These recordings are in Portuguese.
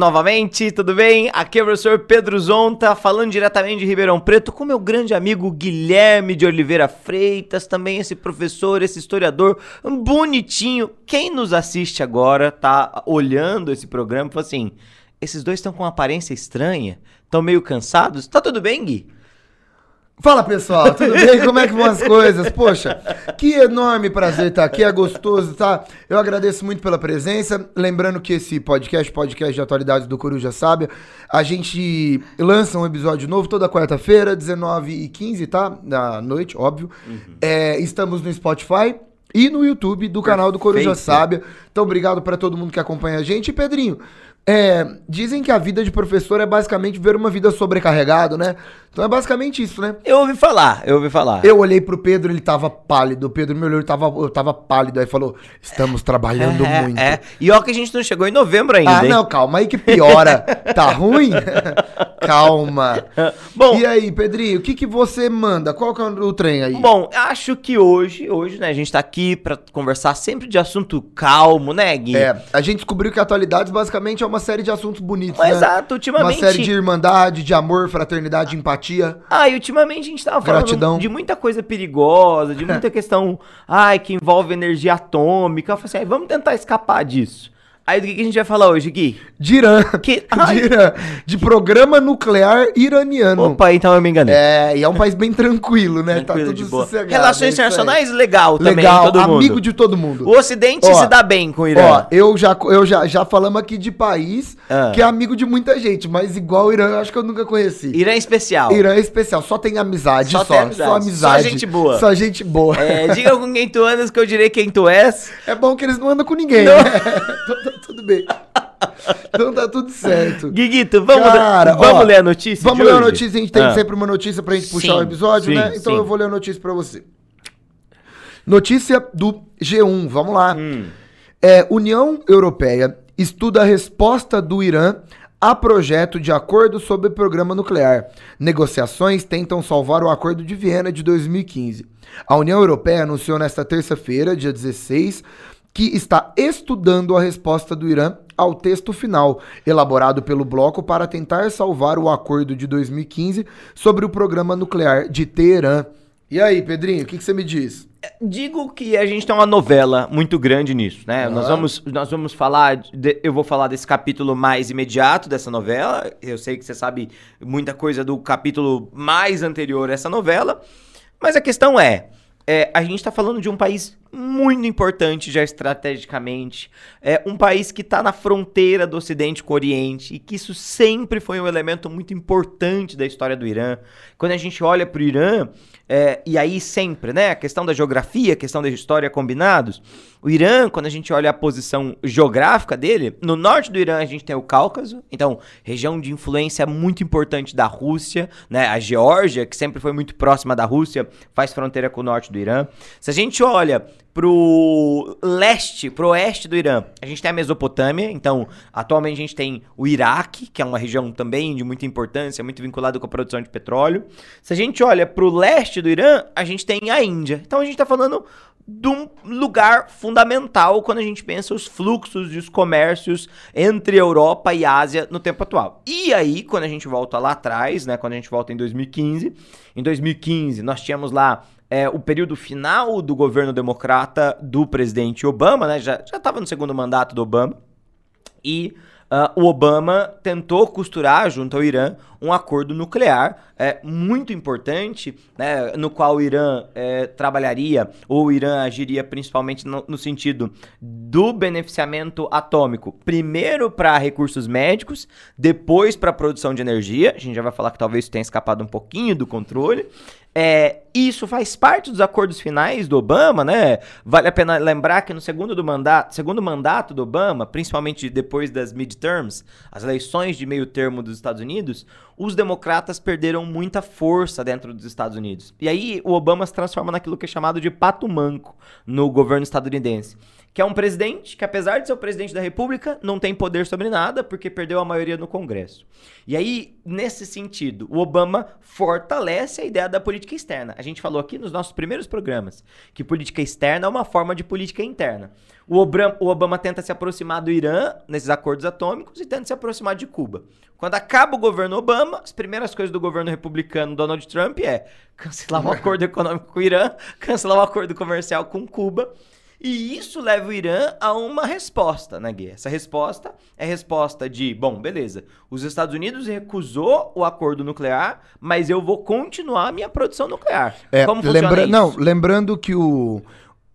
novamente, tudo bem? Aqui é o professor Pedro Zonta, falando diretamente de Ribeirão Preto, com meu grande amigo Guilherme de Oliveira Freitas, também esse professor, esse historiador bonitinho. Quem nos assiste agora tá olhando esse programa e fala assim: esses dois estão com uma aparência estranha, estão meio cansados. Tá tudo bem, Gui? Fala pessoal, tudo bem? Como é que vão as coisas? Poxa, que enorme prazer estar aqui, é gostoso, tá? Eu agradeço muito pela presença. Lembrando que esse podcast, podcast de atualidades do Coruja Sábia, a gente lança um episódio novo toda quarta-feira, 19h15, tá? Da noite, óbvio. Uhum. É, estamos no Spotify e no YouTube do canal do Coruja Sábia. Então, obrigado para todo mundo que acompanha a gente. E Pedrinho, é, dizem que a vida de professor é basicamente ver uma vida sobrecarregado, né? Então é basicamente isso, né? Eu ouvi falar, eu ouvi falar. Eu olhei pro Pedro, ele tava pálido. O Pedro me olhou, ele tava, eu tava pálido. Aí falou: estamos trabalhando é, muito. É. E ó, que a gente não chegou em novembro ainda. Ah, hein? não, calma aí que piora. tá ruim? calma. Bom, e aí, Pedrinho, o que, que você manda? Qual que é o trem aí? Bom, acho que hoje, hoje, né, a gente tá aqui pra conversar sempre de assunto calmo, né, Gui? É, a gente descobriu que atualidades basicamente é uma série de assuntos bonitos, né? Exato, ultimamente. Uma série de irmandade, de amor, fraternidade, empatia. Ah, e ultimamente a gente tava falando Gratidão. de muita coisa perigosa, de muita questão, ai, que envolve energia atômica. Eu falei assim, vamos tentar escapar disso. Aí do que, que a gente vai falar hoje, Gui? De Irã. Que... De Irã. De programa nuclear iraniano. Opa, então eu me enganei. É, e é um país bem tranquilo, né? Tá tranquilo, tá tudo sossegado. Relações internacionais, legal também. Legal, todo mundo. amigo de todo mundo. O Ocidente ó, se dá bem com o Irã. Ó, eu já, eu já, já falamos aqui de país ah. que é amigo de muita gente, mas igual o Irã, eu acho que eu nunca conheci. Irã é especial. Irã é especial, só tem amizade, só. Só, amizade. só amizade. Só gente boa. Só gente boa. É, diga com quem tu andas que eu direi quem tu és. É bom que eles não andam com ninguém, não. né? tudo bem. Então tá tudo certo. Guiguito, vamos, Cara, vamos ó, ler a notícia? Vamos ler a notícia, a gente tem ah. sempre uma notícia pra gente sim, puxar o episódio, sim, né? Então sim. eu vou ler a notícia pra você. Notícia do G1, vamos lá. Hum. É, União Europeia estuda a resposta do Irã a projeto de acordo sobre o programa nuclear. Negociações tentam salvar o Acordo de Viena de 2015. A União Europeia anunciou nesta terça-feira, dia 16, que está estudando a resposta do Irã ao texto final, elaborado pelo bloco para tentar salvar o acordo de 2015 sobre o programa nuclear de Teherã. E aí, Pedrinho, o que, que, você me diz? Digo que a gente tem uma novela muito grande nisso, né? Nós, vamos, nós vamos falar, de, eu vou falar desse capítulo mais imediato dessa novela. Eu sei que você sabe muita coisa do capítulo mais anterior a essa novela, mas a questão é, é a gente está falando de um país muito importante já estrategicamente. É um país que está na fronteira do Ocidente com o Oriente e que isso sempre foi um elemento muito importante da história do Irã. Quando a gente olha para o Irã, é, e aí sempre, né, a questão da geografia, a questão da história combinados, o Irã, quando a gente olha a posição geográfica dele, no norte do Irã a gente tem o Cáucaso, então região de influência muito importante da Rússia, né, a Geórgia, que sempre foi muito próxima da Rússia, faz fronteira com o norte do Irã. Se a gente olha pro leste, pro oeste do Irã, a gente tem a Mesopotâmia, então atualmente a gente tem o Iraque, que é uma região também de muita importância, muito vinculada com a produção de petróleo. Se a gente olha pro leste do Irã, a gente tem a Índia. Então a gente está falando de um lugar fundamental quando a gente pensa os fluxos e os comércios entre Europa e Ásia no tempo atual. E aí, quando a gente volta lá atrás, né, quando a gente volta em 2015, em 2015 nós tínhamos lá é, o período final do governo democrata do presidente Obama, né? Já estava no segundo mandato do Obama. E uh, o Obama tentou costurar junto ao Irã um acordo nuclear é, muito importante, né, no qual o Irã é, trabalharia, ou o Irã agiria principalmente no, no sentido do beneficiamento atômico, primeiro para recursos médicos, depois para produção de energia. A gente já vai falar que talvez tenha escapado um pouquinho do controle. É, isso faz parte dos acordos finais do Obama, né? Vale a pena lembrar que no segundo, do mandato, segundo mandato do Obama, principalmente depois das midterms, as eleições de meio termo dos Estados Unidos, os democratas perderam muita força dentro dos Estados Unidos. E aí o Obama se transforma naquilo que é chamado de pato manco no governo estadunidense que é um presidente que, apesar de ser o presidente da República, não tem poder sobre nada porque perdeu a maioria no Congresso. E aí, nesse sentido, o Obama fortalece a ideia da política externa. A gente falou aqui nos nossos primeiros programas que política externa é uma forma de política interna. O Obama, o Obama tenta se aproximar do Irã nesses acordos atômicos e tenta se aproximar de Cuba. Quando acaba o governo Obama, as primeiras coisas do governo republicano Donald Trump é cancelar um acordo econômico com o Irã, cancelar um acordo comercial com Cuba e isso leva o Irã a uma resposta na guerra. Essa resposta é a resposta de, bom, beleza, os Estados Unidos recusou o acordo nuclear, mas eu vou continuar a minha produção nuclear. É, Como lembra, isso? Não, lembrando que o,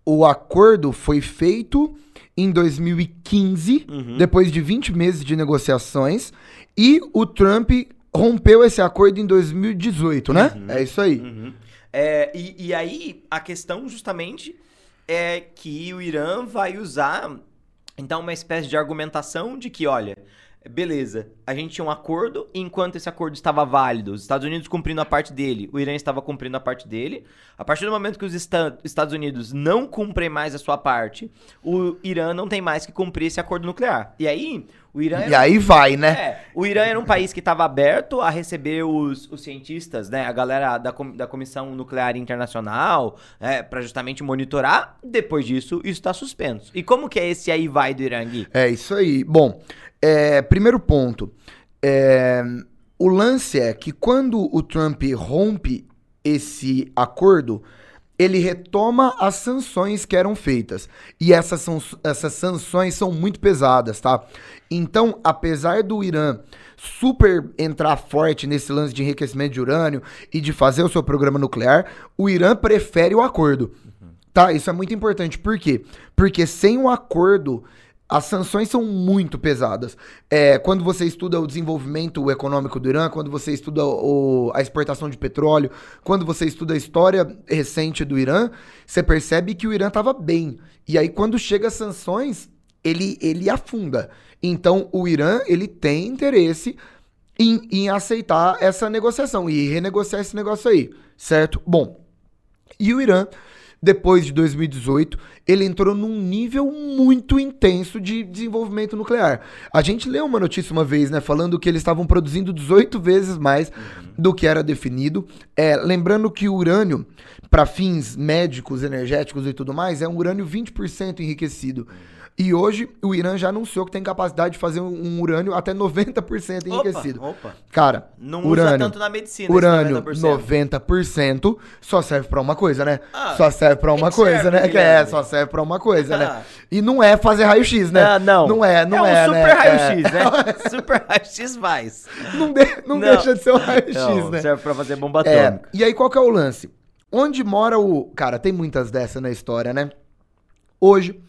o acordo foi feito em 2015, uhum. depois de 20 meses de negociações, e o Trump rompeu esse acordo em 2018, né? Uhum. É isso aí. Uhum. É, e, e aí, a questão justamente é que o Irã vai usar então uma espécie de argumentação de que, olha, beleza, a gente tinha um acordo, e enquanto esse acordo estava válido, os Estados Unidos cumprindo a parte dele, o Irã estava cumprindo a parte dele. A partir do momento que os Estados Unidos não cumprem mais a sua parte, o Irã não tem mais que cumprir esse acordo nuclear. E aí, o Irã e aí vai, né? É, o Irã era um país que estava aberto a receber os, os, cientistas, né? A galera da, da Comissão Nuclear Internacional, é, para justamente monitorar. Depois disso, isso está suspenso. E como que é esse aí vai do Irã, Gui? É isso aí. Bom, é, primeiro ponto. É, o lance é que quando o Trump rompe esse acordo, ele retoma as sanções que eram feitas. E essas, são, essas sanções são muito pesadas, tá? Então, apesar do Irã super entrar forte nesse lance de enriquecimento de urânio e de fazer o seu programa nuclear, o Irã prefere o acordo. Tá? Isso é muito importante. Por quê? Porque sem o acordo as sanções são muito pesadas. É, quando você estuda o desenvolvimento econômico do Irã, quando você estuda o, a exportação de petróleo, quando você estuda a história recente do Irã, você percebe que o Irã estava bem. E aí, quando chega as sanções, ele, ele afunda. Então, o Irã ele tem interesse em, em aceitar essa negociação e renegociar esse negócio aí, certo? Bom, e o Irã depois de 2018, ele entrou num nível muito intenso de desenvolvimento nuclear. A gente leu uma notícia uma vez, né, falando que eles estavam produzindo 18 vezes mais do que era definido. É, lembrando que o urânio, para fins médicos, energéticos e tudo mais, é um urânio 20% enriquecido. E hoje o Irã já anunciou que tem capacidade de fazer um urânio até 90% enriquecido. Opa, opa. Cara, não urânio, usa tanto na medicina. Urânio 90%. 90% só serve para uma coisa, né? Ah, só serve para uma coisa, serve, né? Que é, só serve para uma coisa, né? E não é fazer raio-x, né? Ah, não. Não é, não é, é um né? super raio-x, né? É. super raio-x faz. Não, de, não, não, deixa de ser um raio-x, né? Serve para fazer bomba é, atômica. E aí qual que é o lance? Onde mora o... Cara, tem muitas dessas na história, né? Hoje,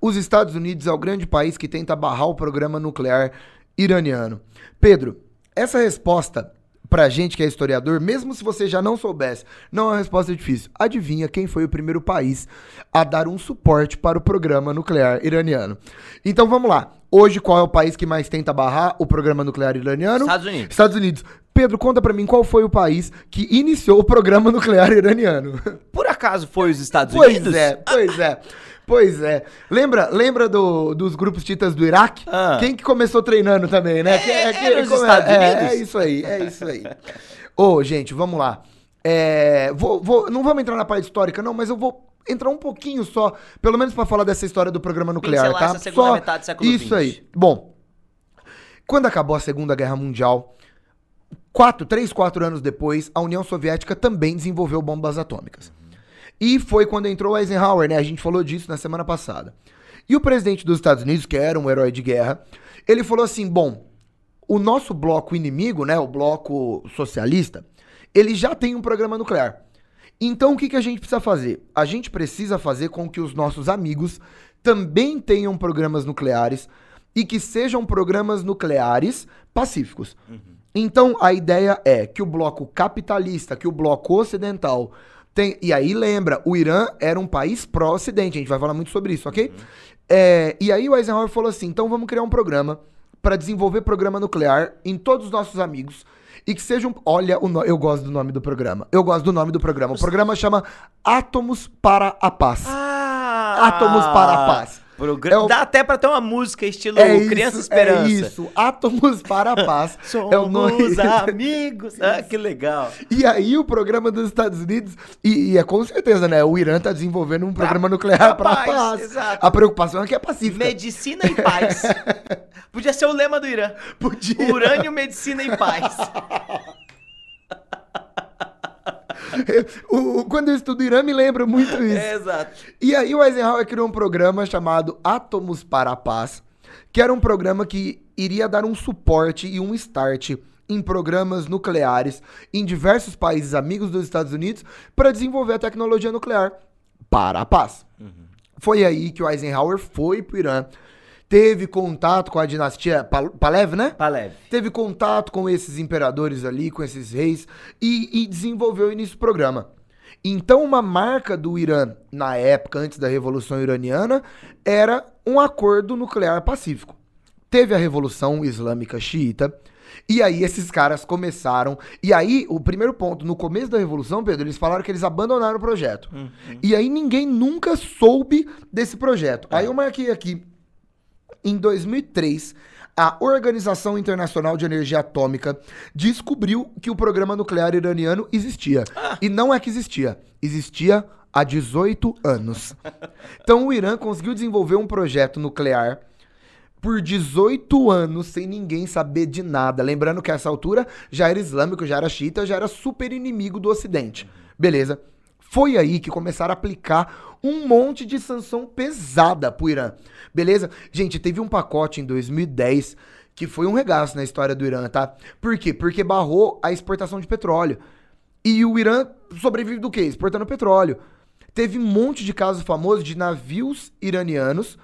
os Estados Unidos é o grande país que tenta barrar o programa nuclear iraniano. Pedro, essa resposta pra gente que é historiador, mesmo se você já não soubesse, não é uma resposta difícil. Adivinha quem foi o primeiro país a dar um suporte para o programa nuclear iraniano? Então vamos lá. Hoje, qual é o país que mais tenta barrar o programa nuclear iraniano? Estados Unidos. Estados Unidos. Pedro, conta para mim qual foi o país que iniciou o programa nuclear iraniano. Por acaso foi os Estados pois Unidos? Pois é, pois é. Pois é. Lembra, lembra do, dos grupos titas do Iraque? Ah. Quem que começou treinando também, né? É, que, é, que, é, é, é isso aí, é isso aí. Ô, oh, gente, vamos lá. É, vou, vou, não vamos entrar na parte histórica, não, mas eu vou entrar um pouquinho só, pelo menos para falar dessa história do programa nuclear, Pincelar tá? Essa segunda só metade do século isso 20. aí. Bom, quando acabou a Segunda Guerra Mundial, quatro, três, quatro anos depois, a União Soviética também desenvolveu bombas atômicas. E foi quando entrou Eisenhower, né? A gente falou disso na semana passada. E o presidente dos Estados Unidos, que era um herói de guerra, ele falou assim: bom, o nosso bloco inimigo, né? O bloco socialista, ele já tem um programa nuclear. Então o que, que a gente precisa fazer? A gente precisa fazer com que os nossos amigos também tenham programas nucleares e que sejam programas nucleares pacíficos. Uhum. Então a ideia é que o bloco capitalista, que o bloco ocidental tem, e aí lembra, o Irã era um país pró-ocidente, a gente vai falar muito sobre isso, ok? Uhum. É, e aí o Eisenhower falou assim: então vamos criar um programa para desenvolver programa nuclear em todos os nossos amigos e que sejam. Olha, o no... eu gosto do nome do programa. Eu gosto do nome do programa. O programa chama Átomos para a Paz. Ah, Átomos para a Paz. Programa... É o... Dá até pra ter uma música estilo é Criança isso, Esperança. É isso, Átomos para a Paz. Somos é o nome... amigos. Ah, que legal. E aí o programa dos Estados Unidos, e, e é com certeza, né? O Irã tá desenvolvendo um programa pra, nuclear para a paz. Exato. A preocupação é que é pacífica. Medicina e paz. Podia ser o lema do Irã. Podia. Urânio, medicina e paz. O, quando eu estudo Irã, me lembro muito isso. É, exato. E aí o Eisenhower criou um programa chamado Átomos para a Paz, que era um programa que iria dar um suporte e um start em programas nucleares em diversos países amigos dos Estados Unidos para desenvolver a tecnologia nuclear para a paz. Uhum. Foi aí que o Eisenhower foi para o Irã teve contato com a dinastia Palev, né? Palev. Teve contato com esses imperadores ali, com esses reis, e, e desenvolveu o início do programa. Então, uma marca do Irã, na época, antes da Revolução Iraniana, era um acordo nuclear pacífico. Teve a Revolução Islâmica Xiita, e aí esses caras começaram. E aí, o primeiro ponto, no começo da Revolução, Pedro, eles falaram que eles abandonaram o projeto. Uhum. E aí ninguém nunca soube desse projeto. É. Aí eu marquei aqui em 2003, a Organização Internacional de Energia Atômica descobriu que o programa nuclear iraniano existia. Ah. E não é que existia, existia há 18 anos. Então o Irã conseguiu desenvolver um projeto nuclear por 18 anos sem ninguém saber de nada. Lembrando que a essa altura já era islâmico, já era xiita, já era super inimigo do Ocidente. Beleza. Foi aí que começaram a aplicar um monte de sanção pesada pro Irã. Beleza? Gente, teve um pacote em 2010 que foi um regaço na história do Irã, tá? Por quê? Porque barrou a exportação de petróleo. E o Irã sobrevive do quê? Exportando petróleo. Teve um monte de casos famosos de navios iranianos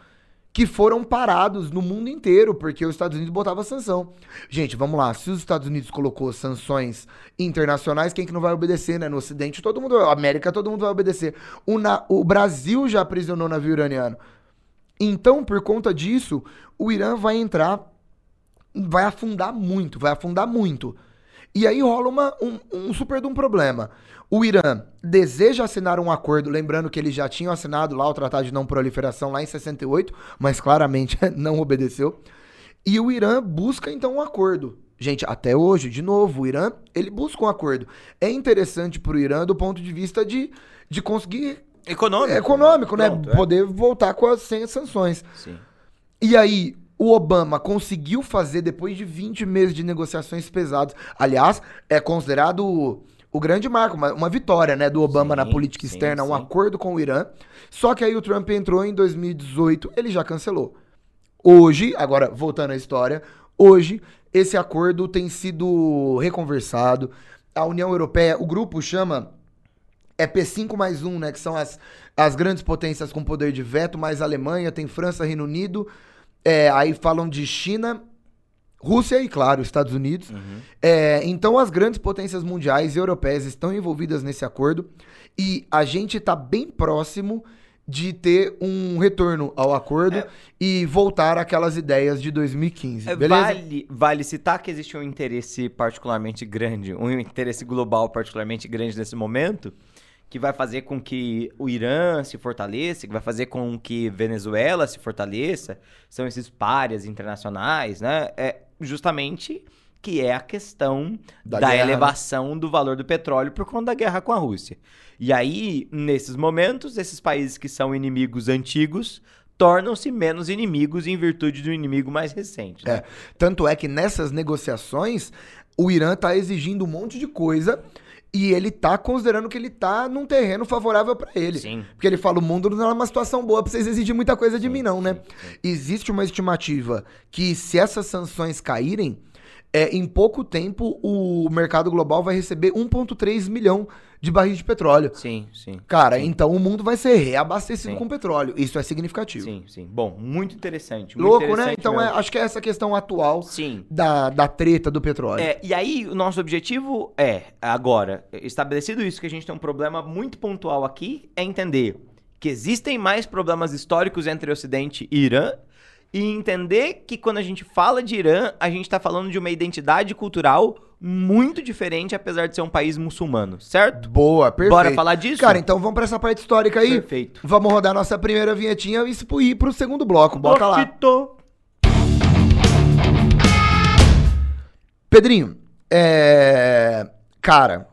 que foram parados no mundo inteiro porque os Estados Unidos botavam sanção. Gente, vamos lá, se os Estados Unidos colocou sanções internacionais, quem que não vai obedecer, né? No Ocidente, todo mundo, América, todo mundo vai obedecer. O, na, o Brasil já aprisionou navio iraniano. Então, por conta disso, o Irã vai entrar, vai afundar muito, vai afundar muito. E aí rola uma, um, um super de um problema. O Irã deseja assinar um acordo, lembrando que eles já tinham assinado lá o Tratado de Não Proliferação lá em 68, mas claramente não obedeceu. E o Irã busca então um acordo. Gente, até hoje, de novo, o Irã, ele busca um acordo. É interessante para o Irã do ponto de vista de, de conseguir... Econômico. Econômico, né? Pronto, é. Poder voltar com as, sem as sanções. Sim. E aí, o Obama conseguiu fazer depois de 20 meses de negociações pesadas. Aliás, é considerado o grande marco, uma, uma vitória, né, do Obama sim, na política sim, externa, sim. um acordo com o Irã. Só que aí o Trump entrou em 2018, ele já cancelou. Hoje, agora voltando à história, hoje esse acordo tem sido reconversado. A União Europeia, o grupo chama é P5 mais um, né, que são as, as grandes potências com poder de veto, mais Alemanha, tem França, Reino Unido, é, aí falam de China Rússia e, claro, Estados Unidos. Uhum. É, então, as grandes potências mundiais e europeias estão envolvidas nesse acordo e a gente está bem próximo de ter um retorno ao acordo é, e voltar àquelas ideias de 2015. É, beleza? Vale, vale citar que existe um interesse particularmente grande, um interesse global particularmente grande nesse momento, que vai fazer com que o Irã se fortaleça, que vai fazer com que Venezuela se fortaleça, são esses párias internacionais, né? É, justamente que é a questão da, da né? elevação do valor do petróleo por conta da guerra com a Rússia. E aí, nesses momentos, esses países que são inimigos antigos tornam-se menos inimigos em virtude do inimigo mais recente. Né? É, tanto é que nessas negociações, o Irã está exigindo um monte de coisa e ele tá considerando que ele tá num terreno favorável para ele. Sim. Porque ele fala: o mundo não é uma situação boa pra vocês exigir muita coisa de sim, mim, não, né? Sim, Existe uma estimativa que se essas sanções caírem, é, em pouco tempo o mercado global vai receber 1,3 milhão de barris de petróleo. Sim, sim. Cara, sim. então o mundo vai ser reabastecido sim. com petróleo. Isso é significativo. Sim, sim. Bom, muito interessante. Muito Louco, né? interessante né? Então é, acho que é essa questão atual sim. Da, da treta do petróleo. É, e aí, o nosso objetivo é, agora, estabelecido isso, que a gente tem um problema muito pontual aqui, é entender que existem mais problemas históricos entre Ocidente e Irã e entender que quando a gente fala de Irã, a gente está falando de uma identidade cultural muito diferente, apesar de ser um país muçulmano, certo? Boa, perfeito. Bora falar disso? Cara, então vamos para essa parte histórica aí. Perfeito. Vamos rodar nossa primeira vinhetinha e ir pro segundo bloco. Bota lá. Pedrinho, é... Cara,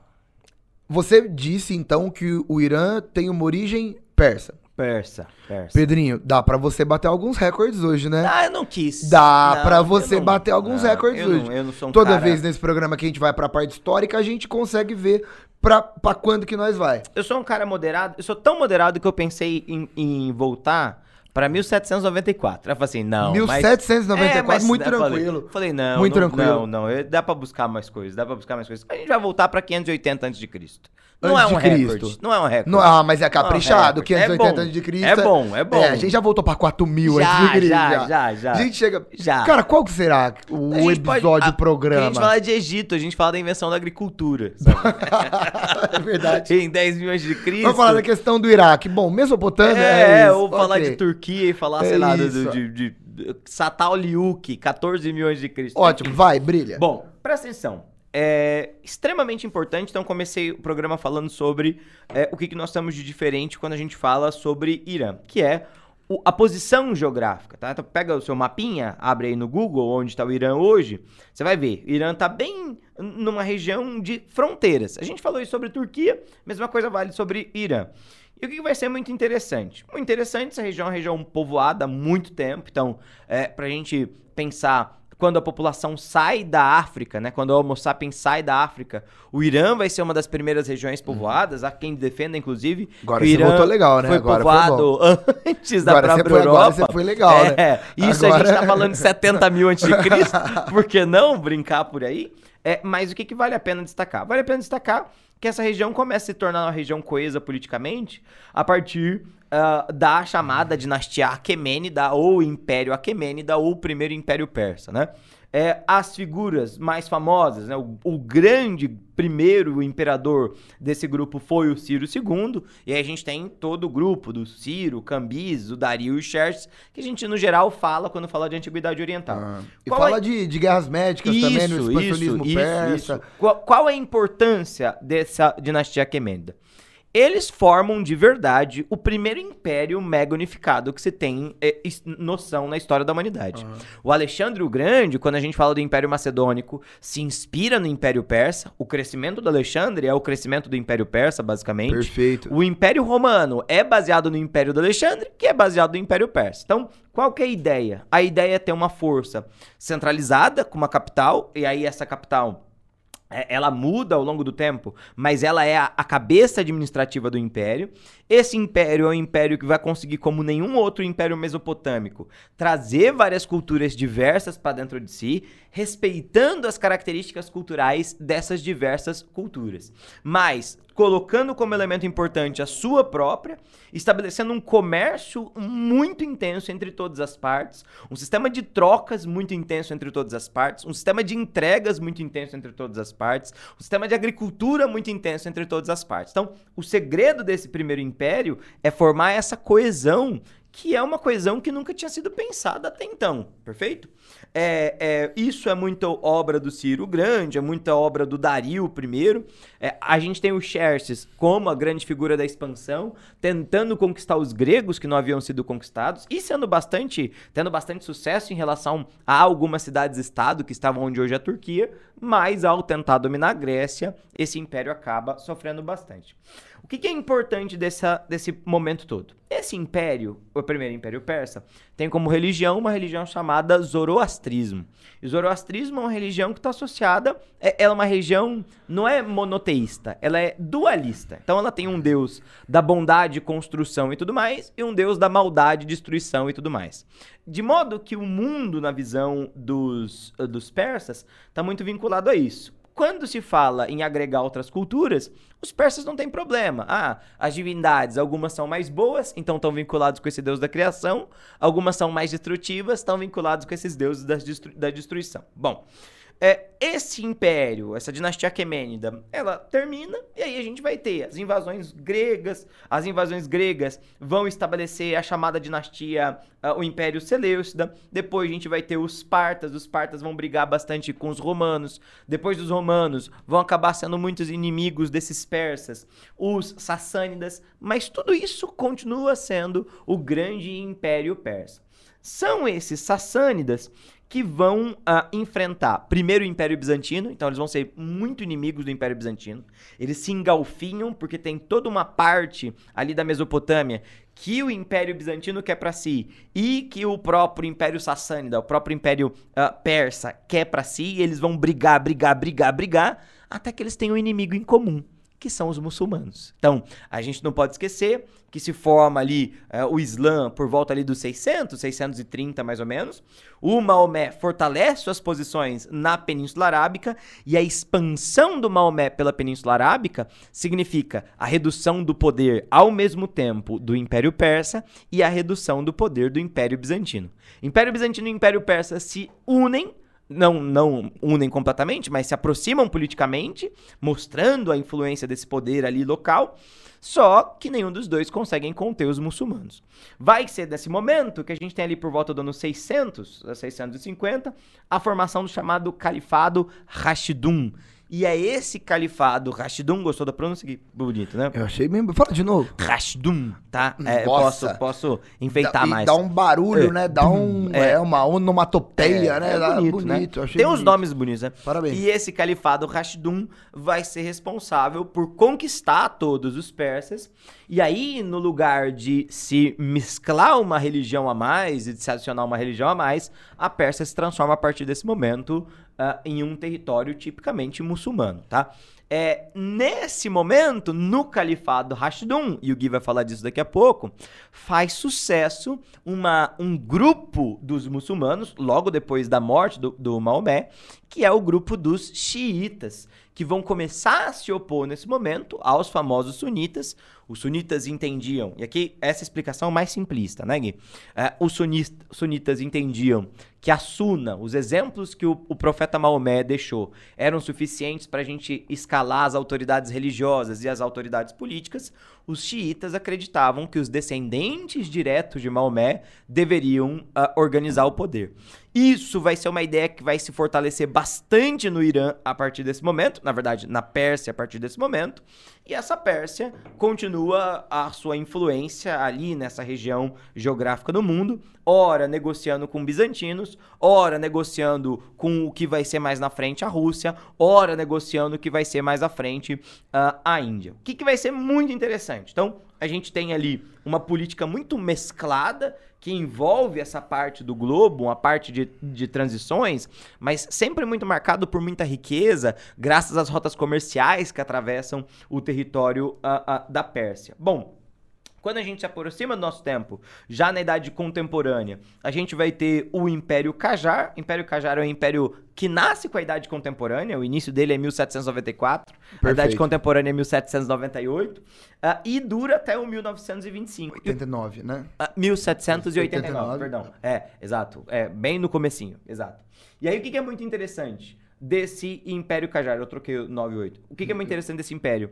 você disse então que o Irã tem uma origem persa. Persa, persa. Pedrinho, dá para você bater alguns recordes hoje, né? Ah, eu não quis. Dá para você não, bater alguns não, recordes eu hoje. Não, eu não sou um Toda cara... vez nesse programa que a gente vai pra parte histórica, a gente consegue ver pra, pra quando que nós vai. Eu sou um cara moderado, eu sou tão moderado que eu pensei em, em voltar para 1794. Eu falei assim, não. 1794, mas, é, mas, muito tranquilo. Falei, falei, não. Muito não, tranquilo. Não, não. Dá para buscar mais coisas, dá para buscar mais coisas. A gente vai voltar para 580 a.C. Não Antes é um recorde. Não é um recorde. Não, ah, mas é caprichado. Não, é 580 antes de Cristo. É bom, é bom. É, a gente já voltou pra 4 mil antes de Cristo. Já, já, já, já. A gente chega. Já. Cara, qual que será o episódio, o programa? A gente fala de Egito, a gente fala da invenção da agricultura. é verdade. Em 10 mil antes de Cristo. Vamos falar da questão do Iraque. Bom, Mesopotâmia. É, é ou okay. falar de Turquia e falar, é sei lá, do, de, de, de Satal Liuk, 14 milhões de Cristo. Ótimo, vai, brilha. Bom, presta atenção é extremamente importante. Então, comecei o programa falando sobre é, o que, que nós temos de diferente quando a gente fala sobre Irã, que é o, a posição geográfica, tá? Então, pega o seu mapinha, abre aí no Google onde está o Irã hoje, você vai ver. O Irã está bem numa região de fronteiras. A gente falou isso sobre Turquia, mesma coisa vale sobre Irã. E o que vai ser muito interessante? Muito interessante, essa região é uma região povoada há muito tempo, então, é, para a gente pensar quando a população sai da África, né? Quando o Homo sapiens sai da África, o Irã vai ser uma das primeiras regiões povoadas. Há quem defenda, inclusive. Agora o Irã legal, né? Foi agora povoado foi antes da agora própria foi, Europa. Agora você foi legal, é, né? Isso agora... a gente tá falando de 70 mil antes de Cristo. Por que não brincar por aí? É, mas o que, que vale a pena destacar? Vale a pena destacar que essa região começa a se tornar uma região coesa politicamente a partir uh, da chamada dinastia Aquemênida ou Império Aquemênida ou Primeiro Império Persa, né? É, as figuras mais famosas, né? o, o, grande primeiro imperador desse grupo foi o Ciro II, e aí a gente tem todo o grupo do Ciro, Cambises, o Dario e o Xerxes, que a gente no geral fala quando fala de antiguidade oriental. Ah, e fala é... de, de, guerras médicas isso, também, no expansionismo isso, persa. Isso. Qual, qual, é a importância dessa dinastia Aquemênida? Eles formam de verdade o primeiro império mega unificado que se tem é, noção na história da humanidade. Uhum. O Alexandre o Grande, quando a gente fala do Império Macedônico, se inspira no Império Persa. O crescimento do Alexandre é o crescimento do Império Persa, basicamente. Perfeito. O Império Romano é baseado no Império do Alexandre, que é baseado no Império Persa. Então, qual que é a ideia? A ideia é ter uma força centralizada com uma capital, e aí essa capital ela muda ao longo do tempo, mas ela é a, a, cabeça administrativa do império. Esse império é um império que vai conseguir, como nenhum outro império mesopotâmico, trazer várias culturas diversas para dentro de si, respeitando as características culturais dessas diversas culturas. Mas colocando como elemento importante a sua própria, estabelecendo um comércio muito intenso entre todas as partes, um sistema de trocas muito intenso entre todas as partes, um sistema de entregas muito intenso entre todas as partes, um sistema de agricultura muito intenso entre todas as partes. Então, o segredo desse primeiro império é formar essa coesão que é uma coesão que nunca tinha sido pensada até então, perfeito? É, é, isso é muita obra do Ciro Grande, é muita obra do Dario I. É, a gente tem o Xerxes como a grande figura da expansão, tentando conquistar os gregos que não haviam sido conquistados e sendo bastante, tendo bastante sucesso em relação a algumas cidades-estado que estavam onde hoje é a Turquia, mas ao tentar dominar a Grécia, esse império acaba sofrendo bastante. O que, que, é importante dessa, desse momento todo? Esse império, o primeiro império persa, tem como religião uma religião chamada Zoroastrismo. E Zoroastrismo é uma religião que está associada, é, ela é uma religião, não é monoteísta, ela é dualista. Então ela tem um deus da bondade, construção e tudo mais, e um deus da maldade, destruição e tudo mais. De modo que o mundo, na visão dos, dos persas, está muito vinculado a isso. Quando se fala em agregar outras culturas, os persas não têm problema. Ah, as divindades, algumas são mais boas, então estão vinculados com esse deus da criação, algumas são mais destrutivas, estão vinculados com esses deuses da, destru da destruição. Bom, é, esse império, essa dinastia aquemênida, ela termina e aí a gente vai ter as invasões gregas. As invasões gregas vão estabelecer a chamada dinastia, uh, o Império Seleucida. Depois a gente vai ter os partas. Os partas vão brigar bastante com os romanos. Depois dos romanos vão acabar sendo muitos inimigos desses persas, os sassânidas. Mas tudo isso continua sendo o grande Império Persa. São esses sassânidas que vão uh, enfrentar primeiro o Império Bizantino, então eles vão ser muito inimigos do Império Bizantino. Eles se engalfinham porque tem toda uma parte ali da Mesopotâmia que o Império Bizantino quer para si e que o próprio Império Sassânida, o próprio Império uh, Persa quer para si. E eles vão brigar, brigar, brigar, brigar até que eles tenham um inimigo em comum que são os muçulmanos. Então, a gente não pode esquecer que se forma ali uh, o Islã por volta ali dos 600, 630 mais ou menos. O Maomé fortalece suas posições na Península Arábica e a expansão do Maomé pela Península Arábica significa a redução do poder ao mesmo tempo do Império Persa e a redução do poder do Império Bizantino. Império Bizantino e Império Persa se unem não, não unem completamente, mas se aproximam politicamente, mostrando a influência desse poder ali local. Só que nenhum dos dois conseguem conter os muçulmanos. Vai ser nesse momento que a gente tem ali por volta do ano 600, 650, a formação do chamado Califado Rashidun, e é esse califado, Rashidun, gostou da pronúncia? Que bonito, né? Eu achei mesmo. Fala de novo. Rashidun, tá? É, posso, posso enfeitar dá, mais. Dá um barulho, é. né? Dá um. É, é uma onomatopeia, é, né? É bonito, bonito. Né? Tem bonito. uns nomes bonitos, né? Parabéns. E esse califado Rashidun vai ser responsável por conquistar todos os persas. E aí, no lugar de se mesclar uma religião a mais e de se adicionar uma religião a mais, a Pérsia se transforma a partir desse momento uh, em um território tipicamente muçulmano, tá? É, nesse momento, no califado Rashidun, e o Gui vai falar disso daqui a pouco, faz sucesso uma, um grupo dos muçulmanos, logo depois da morte do, do Maomé, que é o grupo dos xiitas, que vão começar a se opor nesse momento aos famosos sunitas, os sunitas entendiam, e aqui essa explicação mais simplista, né, Gui? É, os sunitas entendiam que a suna, os exemplos que o, o profeta Maomé deixou, eram suficientes para a gente escalar as autoridades religiosas e as autoridades políticas, os xiitas acreditavam que os descendentes diretos de Maomé deveriam uh, organizar o poder. Isso vai ser uma ideia que vai se fortalecer bastante no Irã a partir desse momento, na verdade, na Pérsia a partir desse momento, e essa Pérsia continua a sua influência ali nessa região geográfica do mundo, ora negociando com bizantinos, ora negociando com o que vai ser mais na frente a Rússia, ora negociando o que vai ser mais à frente uh, a Índia. O que, que vai ser muito interessante? Então, a gente tem ali uma política muito mesclada que envolve essa parte do globo, uma parte de, de transições, mas sempre muito marcado por muita riqueza, graças às rotas comerciais que atravessam o território uh, uh, da Pérsia. Bom, quando a gente se aproxima do nosso tempo, já na idade contemporânea, a gente vai ter o Império Qajar. O Império Qajar é um império que nasce com a idade contemporânea, o início dele é 1794, Perfeito. a idade contemporânea é 1798, uh, ah, e dura até o 1925. 89, né? Uh, 1789, 89. perdão. É, exato. É, bem no comecinho, exato. E aí o que, que é muito interessante desse Império Qajar? Eu troquei o 98. O que, que é muito interessante desse império?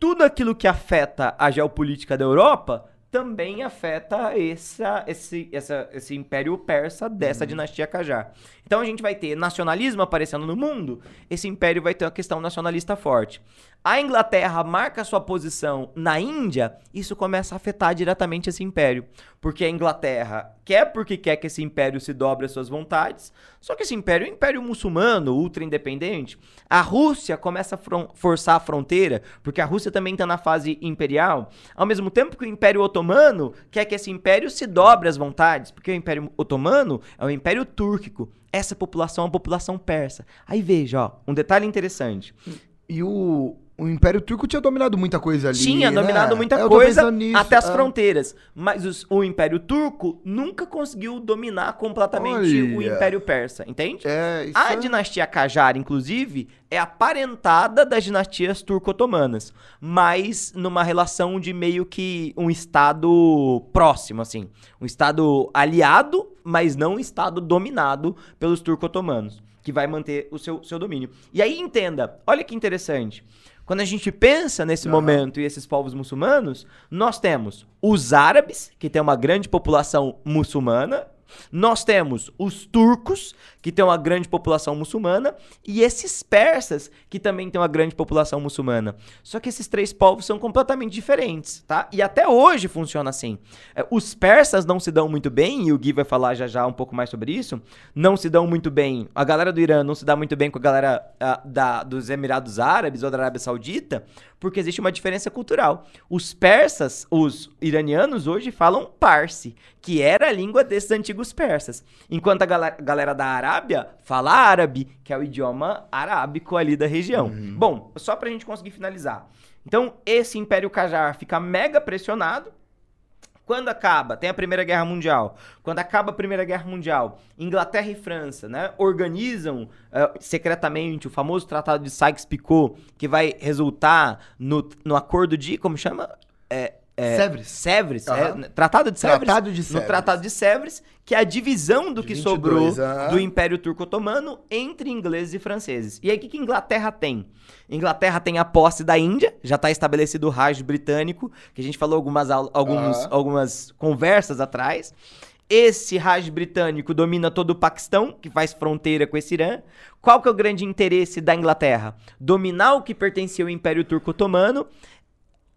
Tudo aquilo que afeta a geopolítica da Europa também afeta essa, esse, essa, esse império persa dessa uhum. dinastia Qajar. Então a gente vai ter nacionalismo aparecendo no mundo, esse império vai ter uma questão nacionalista forte. A Inglaterra marca sua posição na Índia, isso começa a afetar diretamente esse império. Porque a Inglaterra quer porque quer que esse império se dobre às suas vontades, só que esse império é um império muçulmano, ultra independente. A Rússia começa a forçar a fronteira, porque a Rússia também está na fase imperial, ao mesmo tempo que o Império Otomano quer que esse império se dobre às vontades, porque o Império Otomano é um império túrquico. Essa população é uma população persa. Aí veja, ó, um detalhe interessante. E o, o Império Turco tinha dominado muita coisa ali. Tinha né? dominado muita Eu coisa até as é. fronteiras. Mas os, o Império Turco nunca conseguiu dominar completamente Olha. o Império Persa, entende? É, a é... dinastia Qajar, inclusive, é aparentada das dinastias turco-otomanas, mas numa relação de meio que um estado próximo, assim. Um estado aliado, mas não um estado dominado pelos turco-otomanos que que vai manter o seu, seu domínio. E aí entenda, olha que interessante. Quando a gente pensa nesse uhum. momento e esses povos muçulmanos, nós temos os árabes, que tem uma grande população muçulmana, nós temos os turcos, que tem uma grande população muçulmana, e esses persas, que também tem uma grande população muçulmana. Só que esses três povos são completamente diferentes, tá? E até hoje funciona assim. É, os persas não se dão muito bem, e o Gui vai falar já já um pouco mais sobre isso, não se dão muito bem. A galera do Irã não se dá muito bem com a galera a, da, dos Emirados Árabes ou da Arábia Saudita, porque existe uma diferença cultural. Os persas, os iranianos hoje falam parsi, que era a língua desses antigos persas, enquanto a galera da Arábia fala árabe, que é o idioma arábico ali da região. Uhum. Bom, só pra gente conseguir finalizar. Então, esse Império Qajar fica mega pressionado, quando acaba, tem a Primeira Guerra Mundial. Quando acaba a Primeira Guerra Mundial, Inglaterra e França, né, organizam uh, secretamente o famoso Tratado de Sykes-Picot, que vai resultar no, no acordo de, como chama? É, é, Sèvres. Sèvres, uhum. é, Tratado de Sèvres. Tratado de Sèvres. No Tratado de Sèvres, que é a divisão do de que 22, sobrou do Império Turco-Otomano entre ingleses e franceses. E aí, o que, que Inglaterra tem? Inglaterra tem a posse da Índia, já está estabelecido o Raj britânico, que a gente falou algumas, alguns, algumas conversas atrás. Esse Raj britânico domina todo o Paquistão, que faz fronteira com esse Irã. Qual que é o grande interesse da Inglaterra? Dominar o que pertencia ao Império Turco-Otomano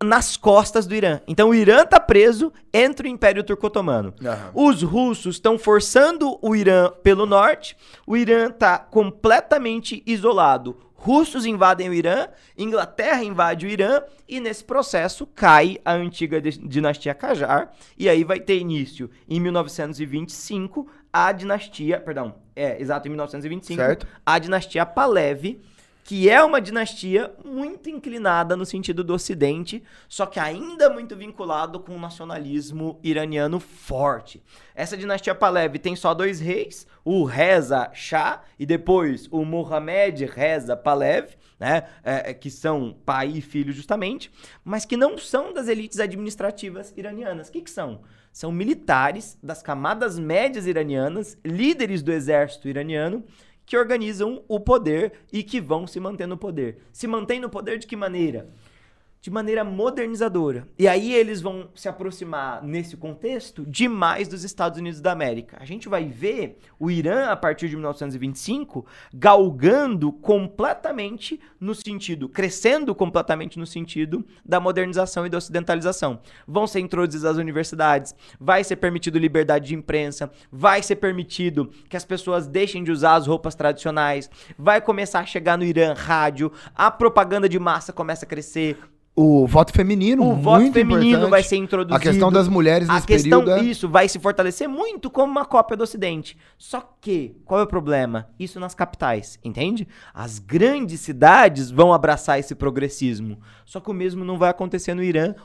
nas costas do Irã. Então o Irã tá preso entre o Império Turco-Otomano. Uhum. Os russos estão forçando o Irã pelo norte. O Irã tá completamente isolado. Russos invadem o Irã, Inglaterra invade o Irã e nesse processo cai a antiga dinastia Qajar e aí vai ter início em 1925 a dinastia, perdão, é, exato, em 1925, certo. a dinastia Pahlavi que é uma dinastia muito inclinada no sentido do Ocidente, só que ainda muito vinculado com o nacionalismo iraniano forte. Essa dinastia Pahlavi tem só dois reis, o Reza Shah e depois o Mohammed Reza Pahlavi, né, é, é, que são pai e filho justamente, mas que não são das elites administrativas iranianas. O que, que são? São militares das camadas médias iranianas, líderes do exército iraniano, que organizam o poder e que vão se manter no poder. Se mantém no poder de que maneira? De maneira modernizadora. E aí eles vão se aproximar, nesse contexto, demais dos Estados Unidos da América. A gente vai ver o Irã, a partir de 1925, galgando completamente no sentido, crescendo completamente no sentido da modernização e da ocidentalização. Vão ser introduzidas as universidades, vai ser permitido liberdade de imprensa, vai ser permitido que as pessoas deixem de usar as roupas tradicionais, vai começar a chegar no Irã rádio, a propaganda de massa começa a crescer, o voto feminino, o voto feminino importante. vai ser introduzido. A questão das mulheres nesse a questão, período. É... Isso vai se fortalecer muito como uma cópia do Ocidente. Só que, qual é o problema? Isso nas capitais, entende? As grandes cidades vão abraçar esse progressismo. Só que o mesmo não vai acontecer no Irã,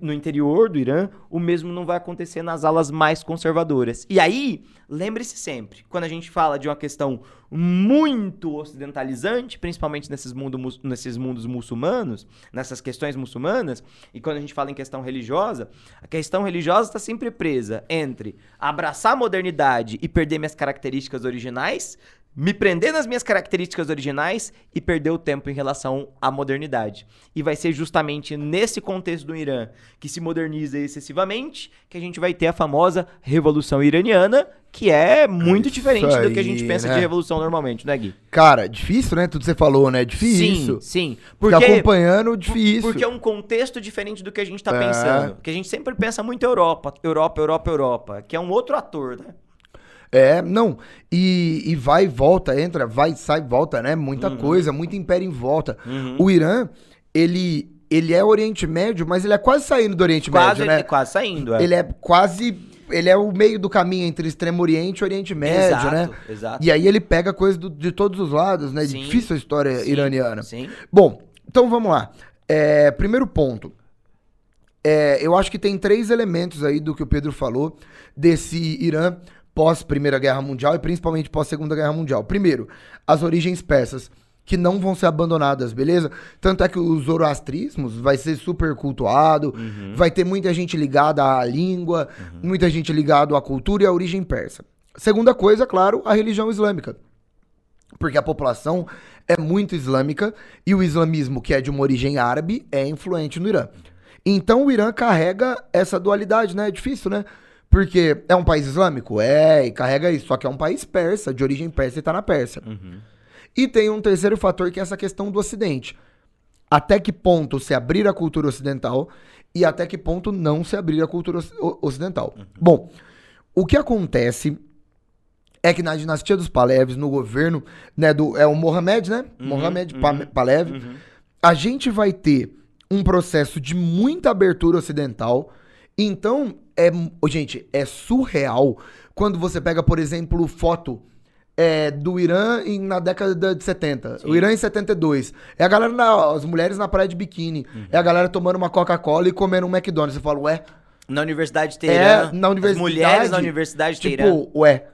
no interior do Irã, o mesmo não vai acontecer nas alas mais conservadoras. E aí, lembre-se sempre, quando a gente fala de uma questão muito ocidentalizante, principalmente nesses, mundo, nesses mundos muçulmanos, nessas questões muçulmanas, e quando a gente fala em questão religiosa, a questão religiosa está sempre presa entre abraçar a modernidade e perder minhas características originais, me prender nas minhas características originais e perder o tempo em relação à modernidade. E vai ser justamente nesse contexto do Irã, que se moderniza excessivamente, que a gente vai ter a famosa Revolução Iraniana, que é muito Isso diferente aí, do que a gente pensa né? de revolução normalmente, né, Gui? Cara, difícil, né? Tudo que você falou, né? Difícil. Sim, sim. Porque, Ficar acompanhando, difícil. Porque é um contexto diferente do que a gente tá é. pensando. Porque a gente sempre pensa muito Europa, Europa, Europa, Europa, que é um outro ator, né? É, não. E, e vai e volta, entra, vai, sai, volta, né? Muita uhum. coisa, muito império em volta. Uhum. O Irã, ele, ele é Oriente Médio, mas ele é quase saindo do Oriente quase, Médio, né? Quase saindo, é. Ele é quase ele é o meio do caminho entre Extremo Oriente e Oriente Médio, exato, né? Exato. E aí ele pega coisas de todos os lados, né? Sim, Difícil a história sim, iraniana. Sim. Bom, então vamos lá. É, primeiro ponto. É, eu acho que tem três elementos aí do que o Pedro falou desse Irã pós Primeira Guerra Mundial e principalmente pós Segunda Guerra Mundial. Primeiro, as origens persas que não vão ser abandonadas, beleza? Tanto é que o zoroastrismos vai ser super cultuado, uhum. vai ter muita gente ligada à língua, uhum. muita gente ligada à cultura e à origem persa. Segunda coisa, claro, a religião islâmica. Porque a população é muito islâmica e o islamismo, que é de uma origem árabe, é influente no Irã. Então o Irã carrega essa dualidade, né? É difícil, né? Porque é um país islâmico? É, e carrega isso. Só que é um país persa, de origem persa e tá na Pérsia. Uhum. E tem um terceiro fator que é essa questão do Ocidente. Até que ponto se abrir a cultura ocidental e até que ponto não se abrir a cultura ocidental. Uhum. Bom, o que acontece é que na dinastia dos Paleves, no governo, né, do, é o Mohamed, né? Uhum, Mohamed uhum, Palev, uhum. a gente vai ter um processo de muita abertura ocidental. Então, é, gente, é surreal quando você pega, por exemplo, foto é, do Irã em, na década de 70. Sim. O Irã em 72. É a galera, na, as mulheres na praia de biquíni. Uhum. É a galera tomando uma Coca-Cola e comendo um McDonald's. Você fala, ué? Na Universidade de Teherã. É, na universidade. As mulheres na Universidade de Teherã. Tipo, ué.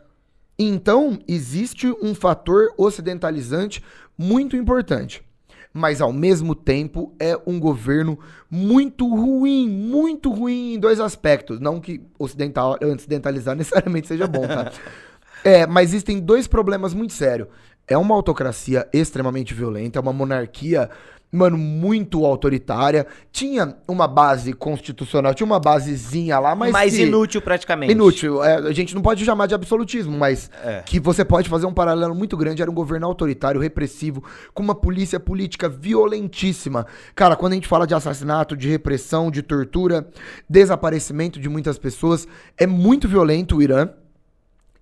Então, existe um fator ocidentalizante muito importante. Mas, ao mesmo tempo, é um governo muito ruim, muito ruim em dois aspectos. Não que ocidental, ocidentalizar necessariamente seja bom, tá? é, mas existem dois problemas muito sérios. É uma autocracia extremamente violenta, é uma monarquia mano, muito autoritária. Tinha uma base constitucional, tinha uma basezinha lá, mas. Mais inútil praticamente. Inútil. É, a gente não pode chamar de absolutismo, mas é. que você pode fazer um paralelo muito grande. Era um governo autoritário, repressivo, com uma polícia política violentíssima. Cara, quando a gente fala de assassinato, de repressão, de tortura, desaparecimento de muitas pessoas, é muito violento o Irã.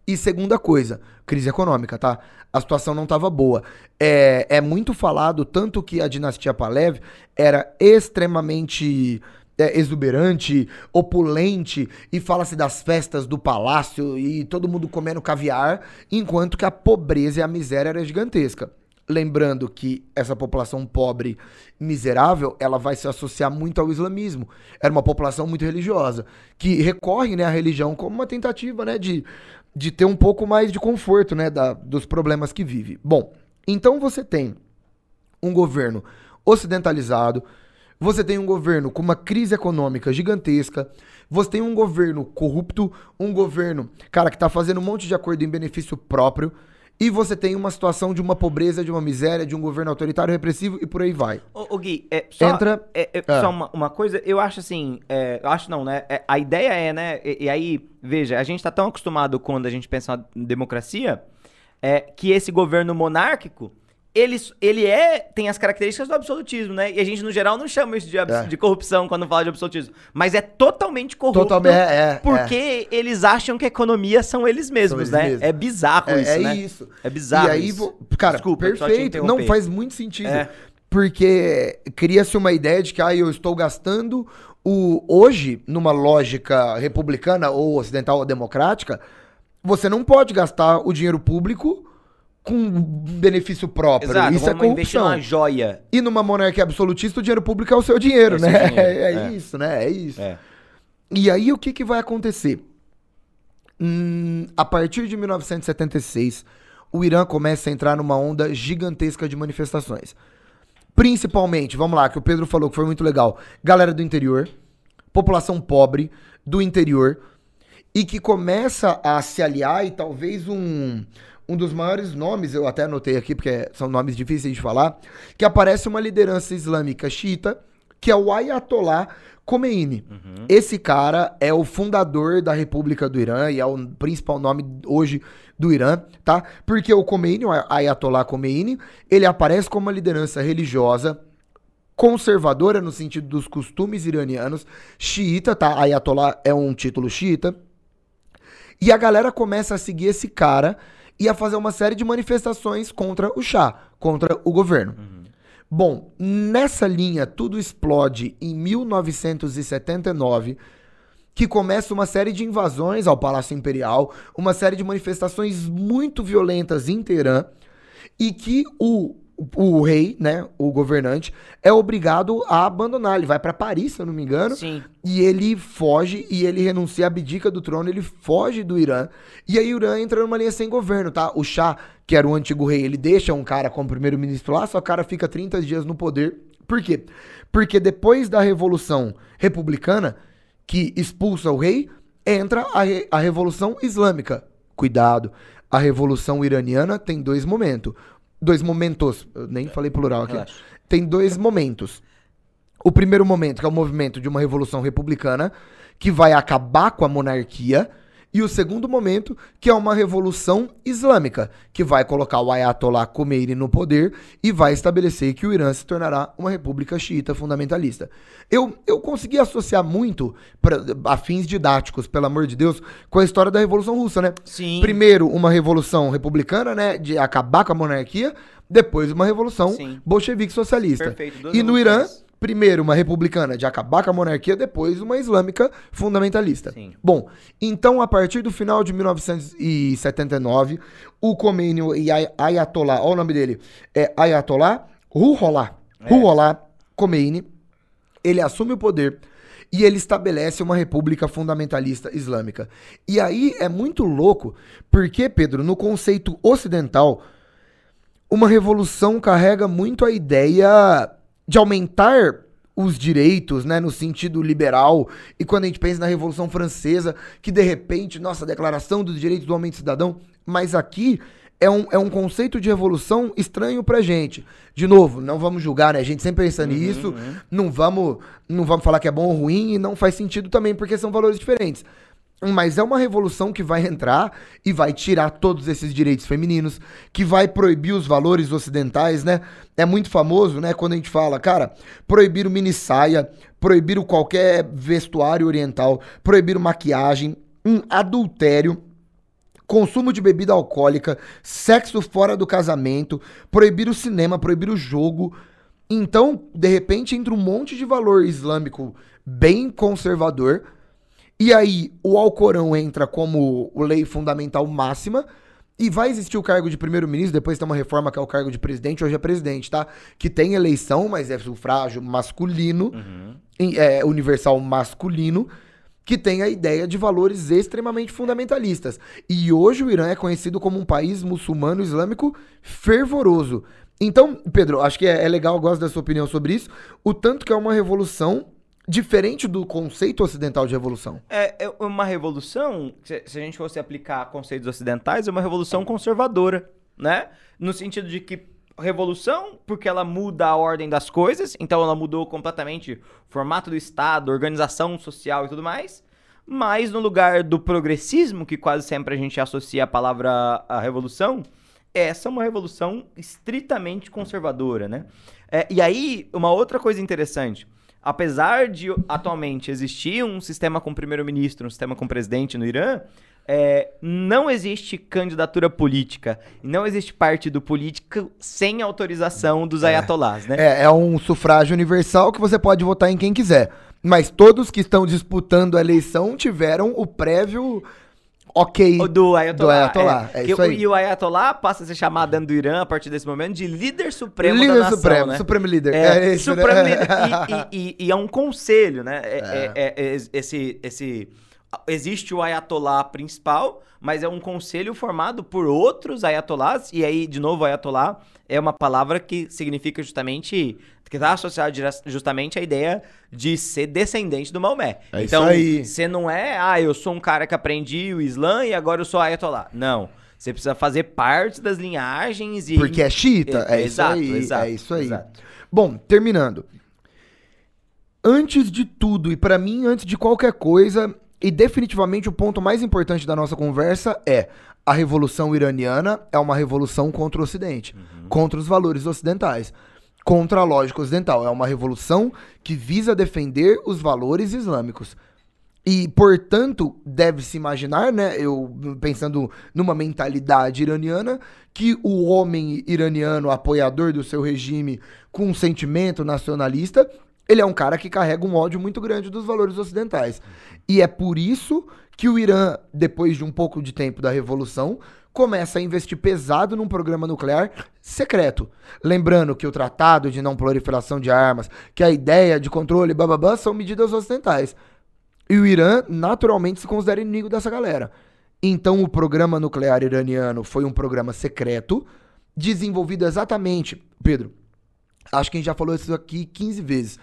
E segunda coisa, crise econômica, tá? A situação não estava boa. É, é muito falado, tanto que a dinastia Palev era extremamente é, exuberante, opulente, e fala-se das festas do palácio e todo mundo comendo caviar, enquanto que a pobreza e a miséria era gigantesca. Lembrando que essa população pobre, miserável, ela vai se associar muito ao islamismo. Era uma população muito religiosa, que recorre né, à religião como uma tentativa né, de de ter um pouco mais de conforto, né, da, dos problemas que vive. Bom, então você tem um governo ocidentalizado, você tem um governo com uma crise econômica gigantesca, você tem um governo corrupto, um governo, cara, que tá fazendo um monte de acordo em benefício próprio, e você tem uma situação de uma pobreza, de uma miséria, de um governo autoritário, repressivo e por aí vai. Ô, ô Gui, é, só, Entra, é, é, é. só uma, uma, coisa, eu acho assim, é, eu acho não, né? É, a ideia é, né? E, e, aí, veja, a gente tá tão acostumado quando a gente pensa em democracia, é, que esse governo monárquico ele, ele é, tem as características do absolutismo, né? E a gente, no geral, não chama isso de, é. de corrupção quando fala de absolutismo. Mas é totalmente corrupto. Totalmente, é, é, porque é. eles acham que a economia são eles mesmos, são eles né? Mesmos. É bizarro é, isso, é né? isso. É bizarro E aí, isso. cara, Desculpa, perfeito. Não faz muito sentido. É. Porque cria-se uma ideia de que ah, eu estou gastando o hoje, numa lógica republicana ou ocidental ou democrática, você não pode gastar o dinheiro público com benefício próprio. Exato, isso é corrupção. numa joia. E numa monarquia absolutista, o dinheiro público é o seu dinheiro, é né? Seu dinheiro. É, é, isso, né? É isso. É. E aí, o que, que vai acontecer? Hum, a partir de 1976, o Irã começa a entrar numa onda gigantesca de manifestações. Principalmente, vamos lá, que o Pedro falou que foi muito legal. Galera do interior, população pobre do interior, e que começa a se aliar e talvez um um dos maiores nomes, eu até anotei aqui porque são nomes difíceis de falar, que aparece uma liderança islâmica xiita, que é o Ayatollah Khomeini. Uhum. Esse cara é o fundador da República do Irã e é o principal nome hoje do Irã, tá? Porque o Khomeini, o Ayatollah Khomeini, ele aparece como uma liderança religiosa conservadora no sentido dos costumes iranianos, xiita, tá? Ayatollah é um título xiita. E a galera começa a seguir esse cara ia fazer uma série de manifestações contra o chá, contra o governo. Uhum. Bom, nessa linha tudo explode em 1979, que começa uma série de invasões ao Palácio Imperial, uma série de manifestações muito violentas em Teherã, e que o o rei, né, o governante, é obrigado a abandonar. Ele vai para Paris, se eu não me engano. Sim. E ele foge e ele renuncia, abdica do trono, ele foge do Irã. E aí o Irã entra numa linha sem governo, tá? O Shah, que era o antigo rei, ele deixa um cara como primeiro-ministro lá, só o cara fica 30 dias no poder. Por quê? Porque depois da Revolução Republicana, que expulsa o rei, entra a, re a Revolução Islâmica. Cuidado a Revolução Iraniana tem dois momentos. Dois momentos. Eu nem falei plural aqui. Relaxa. Tem dois momentos. O primeiro momento, que é o movimento de uma revolução republicana, que vai acabar com a monarquia e o segundo momento, que é uma revolução islâmica, que vai colocar o Ayatollah Khomeini no poder e vai estabelecer que o Irã se tornará uma república xiita fundamentalista. Eu, eu consegui associar muito, pra, a fins didáticos, pelo amor de Deus, com a história da Revolução Russa, né? Sim. Primeiro, uma revolução republicana, né, de acabar com a monarquia, depois uma revolução Sim. bolchevique socialista. Perfeito, e no Irã primeiro uma republicana de acabar com a monarquia, depois uma islâmica fundamentalista. Sim. Bom, então a partir do final de 1979, o Khomeini e Ayatollah, olha o nome dele, é Ayatollah Ruhollah, é. Ruhollah Khomeini, ele assume o poder e ele estabelece uma república fundamentalista islâmica. E aí é muito louco, porque, Pedro, no conceito ocidental, uma revolução carrega muito a ideia de aumentar os direitos, né, no sentido liberal, e quando a gente pensa na Revolução Francesa, que de repente, nossa, a declaração dos direitos do homem e cidadão, mas aqui é um, é um conceito de revolução estranho pra gente. De novo, não vamos julgar, né? A gente sempre pensa uhum, nisso, uhum. não vamos não vamos falar que é bom ou ruim, e não faz sentido também, porque são valores diferentes. Mas é uma revolução que vai entrar e vai tirar todos esses direitos femininos, que vai proibir os valores ocidentais, né? É muito famoso, né? Quando a gente fala, cara, proibir o mini saia, proibir o qualquer vestuário oriental, proibir maquiagem, um adultério, consumo de bebida alcoólica, sexo fora do casamento, proibir o cinema, proibir o jogo. Então, de repente, entra um monte de valor islâmico bem conservador e aí o Alcorão entra como lei fundamental máxima. E vai existir o cargo de primeiro-ministro, depois tem uma reforma que é o cargo de presidente, hoje é presidente, tá? Que tem eleição, mas é sufrágio masculino, uhum. é universal masculino, que tem a ideia de valores extremamente fundamentalistas. E hoje o Irã é conhecido como um país muçulmano islâmico fervoroso. Então, Pedro, acho que é, é legal, gosto da sua opinião sobre isso, o tanto que é uma revolução diferente do conceito ocidental de revolução. É, é uma revolução, se, se, a gente fosse aplicar conceitos ocidentais, é uma revolução conservadora, né? No sentido de que revolução, porque ela muda a ordem das coisas, então ela mudou completamente o formato do Estado, organização social e tudo mais. Mas no lugar do progressismo, que quase sempre a gente associa a palavra revolução, essa é uma revolução estritamente conservadora, né? É, e aí, uma outra coisa interessante apesar de atualmente existir um sistema com primeiro-ministro, um sistema com presidente no Irã, é, não existe candidatura política, não existe partido político sem autorização dos é. ayatolás, né? É, é um sufrágio universal que você pode votar em quem quiser. Mas todos que estão disputando a eleição tiveram o prévio ok o do Ayatollah. Do Ayatollah. É, é isso aí. E o Ayatollah passa a ser chamado dentro do Irã, a partir desse momento, de líder supremo líder da nação, supremo, né? Supremo líder. É, é isso, supremo né? líder. E, e, e, e, é um conselho, né? É, é. é, é esse, esse... Existe o Ayatollah principal, mas é um conselho formado por outros Ayatollahs. E aí, de novo, Ayatollah é uma palavra que significa justamente que está associado justamente à ideia de ser descendente do Maomé. É então, você não é, ah, eu sou um cara que aprendi o Islã e agora eu sou Ayatollah. Não. Você precisa fazer parte das linhagens e. Porque é xiita. É, é exato, isso aí. Exato, é isso aí. Exato. Bom, terminando. Antes de tudo, e para mim, antes de qualquer coisa, e definitivamente o ponto mais importante da nossa conversa é a revolução iraniana é uma revolução contra o Ocidente, uhum. contra os valores ocidentais contra a lógica ocidental. É uma revolução que visa defender os valores islâmicos. E, portanto, deve-se imaginar, né, eu pensando numa mentalidade iraniana, que o homem iraniano, apoiador do seu regime, com um sentimento nacionalista, ele é um cara que carrega um ódio muito grande dos valores ocidentais. E é por isso que o Irã, depois de um pouco de tempo da revolução, começa a investir pesado num programa nuclear secreto. Lembrando que o tratado de não proliferação de armas, que a ideia de controle, bababá, são medidas ocidentais. E o Irã, naturalmente, se considera inimigo dessa galera. Então, o programa nuclear iraniano foi um programa secreto, desenvolvido exatamente. Pedro, acho que a gente já falou isso aqui 15 vezes.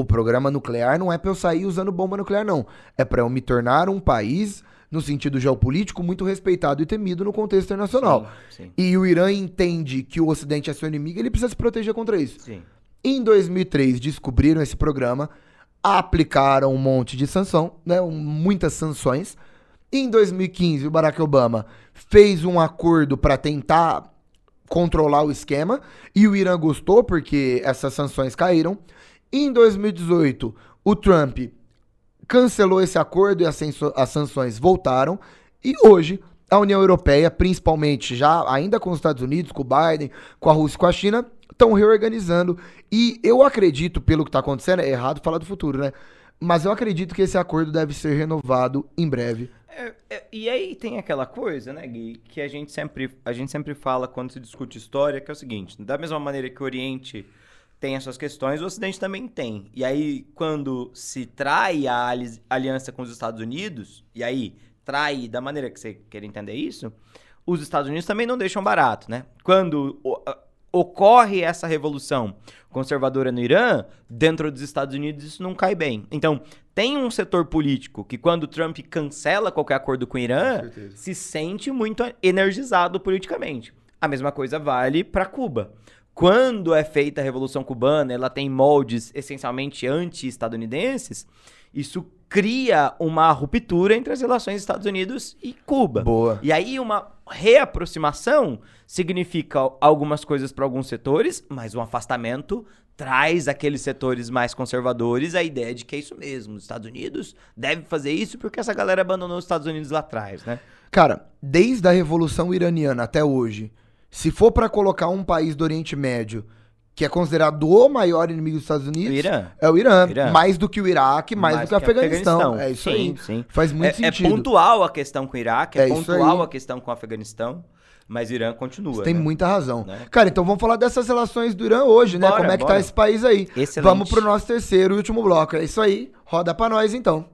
O programa nuclear não é para eu sair usando bomba nuclear, não. É para eu me tornar um país no sentido geopolítico, muito respeitado e temido no contexto internacional. Sim, sim. E o Irã entende que o Ocidente é seu inimigo, ele precisa se proteger contra isso. Sim. Em 2003, descobriram esse programa, aplicaram um monte de sanção, né, muitas sanções. Em 2015, o Barack Obama fez um acordo para tentar controlar o esquema e o Irã gostou porque essas sanções caíram. Em 2018, o Trump cancelou esse acordo e as, as sanções voltaram. E hoje, a União Europeia, principalmente já ainda com os Estados Unidos, com o Biden, com a Rússia e com a China, estão reorganizando. E eu acredito, pelo que está acontecendo, é errado falar do futuro, né? Mas eu acredito que esse acordo deve ser renovado em breve. É, é, e aí tem aquela coisa, né, Gui, que a gente, sempre, a gente sempre fala quando se discute história, que é o seguinte, da mesma maneira que o Oriente tem essas questões, o Ocidente também tem. E aí, quando se trai a aliança com os Estados Unidos, e aí trai da maneira que você quer entender isso, os Estados Unidos também não deixam barato, né? Quando ocorre essa revolução conservadora no Irã, dentro dos Estados Unidos isso não cai bem. Então, tem um setor político que, quando Trump cancela qualquer acordo com o Irã, com se sente muito energizado politicamente. A mesma coisa vale para Cuba. Quando é feita a Revolução Cubana, ela tem moldes essencialmente anti-estadunidenses, isso cria uma ruptura entre as relações Estados Unidos e Cuba. Boa. E aí uma reaproximação significa algumas coisas para alguns setores, mas um afastamento traz aqueles setores mais conservadores a ideia de que é isso mesmo. Os Estados Unidos deve fazer isso porque essa galera abandonou os Estados Unidos lá atrás, né? Cara, desde a Revolução Iraniana até hoje, se for para colocar um país do Oriente Médio que é considerado o maior inimigo dos Estados Unidos, o Irã. é o Irã. Irã. Mais do que o Iraque, mais, mais do que o Afeganistão. Afeganistão. É isso sim, aí. Sim. Faz muito é, é sentido. É pontual a questão com o Iraque, é, é pontual a questão com o Afeganistão. Mas o Irã continua. Você tem né? muita razão. Né? Cara, então vamos falar dessas relações do Irã hoje, né? Como é que tá bora. tá esse país aí. Excelente. Vamos pro nosso terceiro e último bloco. É isso aí. Roda pra nós então.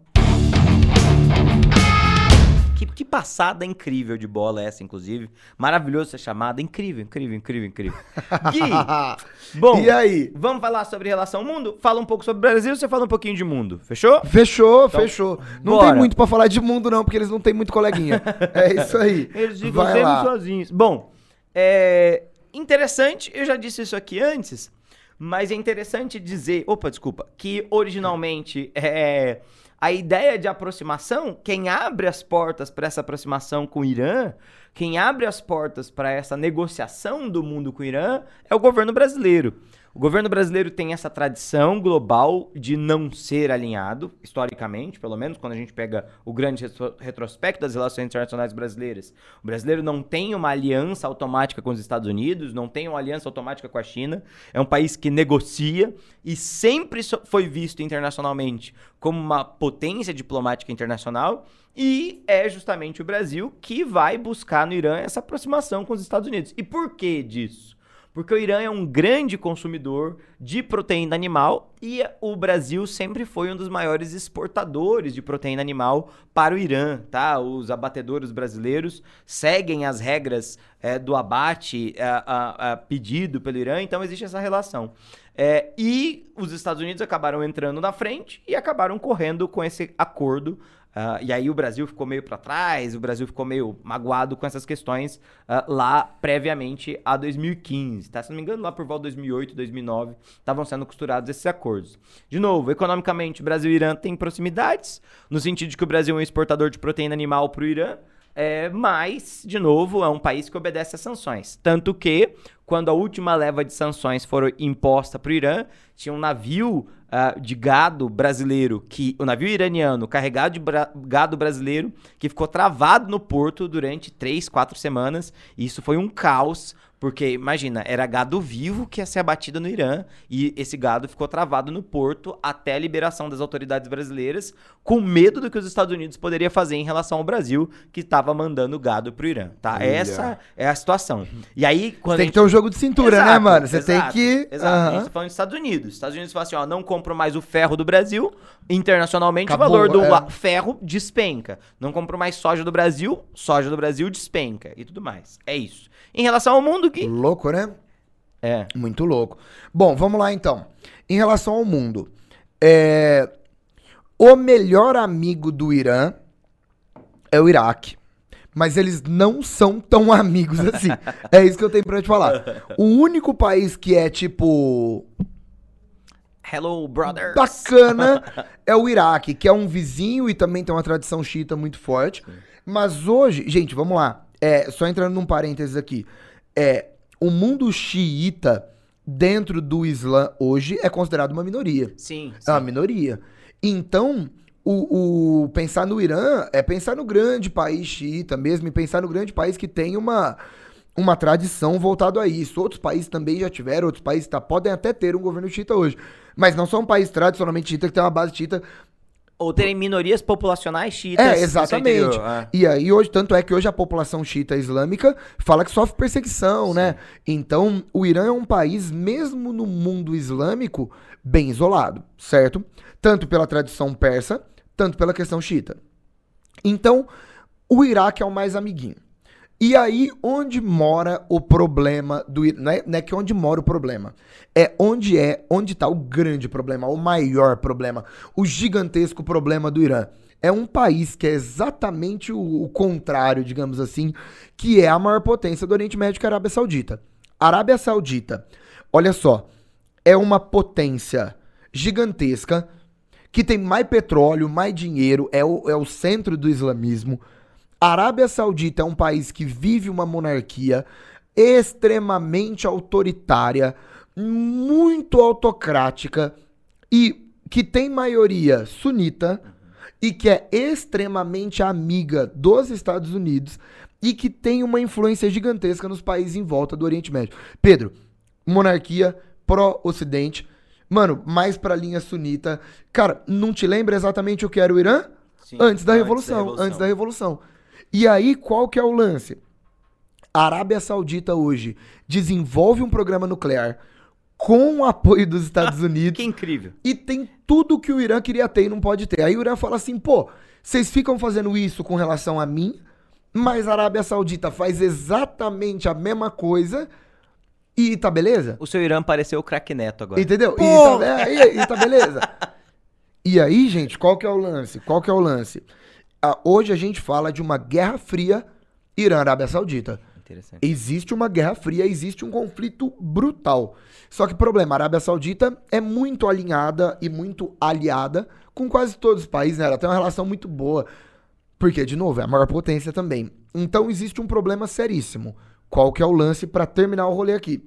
Que, que passada incrível de bola é essa, inclusive. Maravilhoso ser chamada. Incrível, incrível, incrível, incrível. Gui, bom, e aí? Vamos falar sobre relação ao mundo? Fala um pouco sobre o Brasil, você fala um pouquinho de mundo. Fechou? Fechou, então, fechou. Não bora. tem muito para falar de mundo, não, porque eles não têm muito coleguinha. é isso aí. Eles ficam Vai sempre lá. sozinhos. Bom, é interessante, eu já disse isso aqui antes, mas é interessante dizer. Opa, desculpa. Que originalmente é a ideia de aproximação, quem abre as portas para essa aproximação com o Irã, quem abre as portas para essa negociação do mundo com o Irã é o governo brasileiro. O governo brasileiro tem essa tradição global de não ser alinhado, historicamente, pelo menos quando a gente pega o grande retrospecto das relações internacionais brasileiras. O brasileiro não tem uma aliança automática com os Estados Unidos, não tem uma aliança automática com a China. É um país que negocia e sempre foi visto internacionalmente como uma potência diplomática internacional. E é justamente o Brasil que vai buscar no Irã essa aproximação com os Estados Unidos. E por que disso? Porque o Irã é um grande consumidor de proteína animal e o Brasil sempre foi um dos maiores exportadores de proteína animal para o Irã, tá? Os abatedores brasileiros seguem as regras é, do abate é, a, a, pedido pelo Irã, então existe essa relação. É, e os Estados Unidos acabaram entrando na frente e acabaram correndo com esse acordo Uh, e aí o Brasil ficou meio para trás, o Brasil ficou meio magoado com essas questões uh, lá previamente a 2015, tá? Se não me engano, lá por volta de 2008, 2009, estavam sendo costurados esses acordos. De novo, economicamente, Brasil e Irã têm proximidades, no sentido de que o Brasil é um exportador de proteína animal para o Irã, é, mas, de novo, é um país que obedece às sanções. Tanto que, quando a última leva de sanções foram imposta para o Irã, tinha um navio uh, de gado brasileiro, que o navio iraniano carregado de bra gado brasileiro, que ficou travado no porto durante três, quatro semanas. E isso foi um caos, porque, imagina, era gado vivo que ia ser abatido no Irã e esse gado ficou travado no porto até a liberação das autoridades brasileiras, com medo do que os Estados Unidos poderia fazer em relação ao Brasil, que estava mandando gado pro Irã, tá? Essa é a situação. E aí, quando. Tem gente... que ter um jogo de cintura, né, exato, né, mano? Você tem que. Exato. Uhum. A gente tá falando dos Estados Unidos. Os Estados Unidos falam assim: ó, não compro mais o ferro do Brasil. Internacionalmente, Acabou, o valor do é. ferro despenca. Não compro mais soja do Brasil, soja do Brasil despenca e tudo mais. É isso. Em relação ao mundo, que. Louco, né? É. Muito louco. Bom, vamos lá então. Em relação ao mundo, é... o melhor amigo do Irã é o Iraque. Mas eles não são tão amigos assim. é isso que eu tenho pra te falar. O único país que é tipo. Hello, brothers. Bacana é o Iraque, que é um vizinho e também tem uma tradição xiita muito forte. Mas hoje, gente, vamos lá. É, só entrando num parênteses aqui. É, o mundo xiita dentro do Islã hoje é considerado uma minoria. Sim. sim. É uma minoria. Então, o, o, pensar no Irã é pensar no grande país xiita mesmo, e pensar no grande país que tem uma, uma tradição voltado a isso. Outros países também já tiveram, outros países tá, podem até ter um governo xiita hoje. Mas não são um país tradicionalmente xiita que tem uma base xiita ou terem minorias populacionais xiitas. É, exatamente. É. E aí hoje, tanto é que hoje a população xiita islâmica fala que sofre perseguição, né? Sim. né? Então, o Irã é um país, mesmo no mundo islâmico, bem isolado, certo? Tanto pela tradição persa, tanto pela questão xiita. Então, o Iraque é o mais amiguinho. E aí, onde mora o problema do não é, não é que onde mora o problema. É onde é, onde está o grande problema, o maior problema, o gigantesco problema do Irã. É um país que é exatamente o, o contrário, digamos assim, que é a maior potência do Oriente Médio, que é a Arábia Saudita. A Arábia Saudita, olha só, é uma potência gigantesca que tem mais petróleo, mais dinheiro, é o, é o centro do islamismo a Arábia Saudita é um país que vive uma monarquia extremamente autoritária, muito autocrática e que tem maioria sunita e que é extremamente amiga dos Estados Unidos e que tem uma influência gigantesca nos países em volta do Oriente Médio. Pedro, monarquia pró-ocidente, mano, mais pra linha sunita. Cara, não te lembra exatamente o que era o Irã? Sim, antes, da antes da Revolução. Antes da Revolução. E aí, qual que é o lance? A Arábia Saudita hoje desenvolve um programa nuclear com o apoio dos Estados Unidos. que incrível. E tem tudo que o Irã queria ter e não pode ter. Aí o Irã fala assim, pô, vocês ficam fazendo isso com relação a mim, mas a Arábia Saudita faz exatamente a mesma coisa e tá beleza? O seu Irã pareceu o craque neto agora. Entendeu? E tá, e, e tá beleza. e aí, gente, qual que é o lance? Qual que é o lance? Hoje a gente fala de uma guerra fria Irã-Arábia Saudita. Existe uma guerra fria, existe um conflito brutal. Só que problema, a Arábia Saudita é muito alinhada e muito aliada com quase todos os países, né? Ela tem uma relação muito boa. Porque, de novo, é a maior potência também. Então existe um problema seríssimo. Qual que é o lance para terminar o rolê aqui?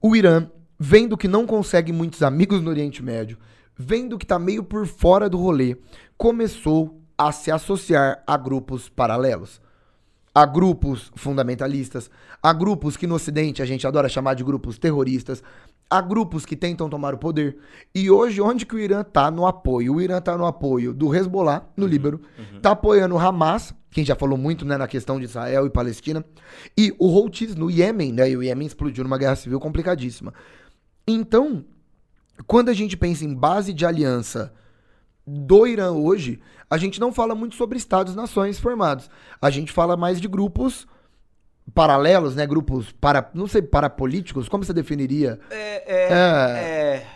O Irã, vendo que não consegue muitos amigos no Oriente Médio, vendo que está meio por fora do rolê, começou a se associar a grupos paralelos. A grupos fundamentalistas, a grupos que no Ocidente a gente adora chamar de grupos terroristas, a grupos que tentam tomar o poder. E hoje, onde que o Irã está no apoio? O Irã está no apoio do Hezbollah, no uhum, Líbano, uhum. apoiando o Hamas, quem já falou muito né, na questão de Israel e Palestina, e o Houthis no Iêmen, né? E o Iêmen explodiu numa guerra civil complicadíssima. Então, quando a gente pensa em base de aliança do Irã hoje, a gente não fala muito sobre estados-nações formados. A gente fala mais de grupos paralelos, né? Grupos para, não sei, parapolíticos. Como você definiria? É, é, é... É,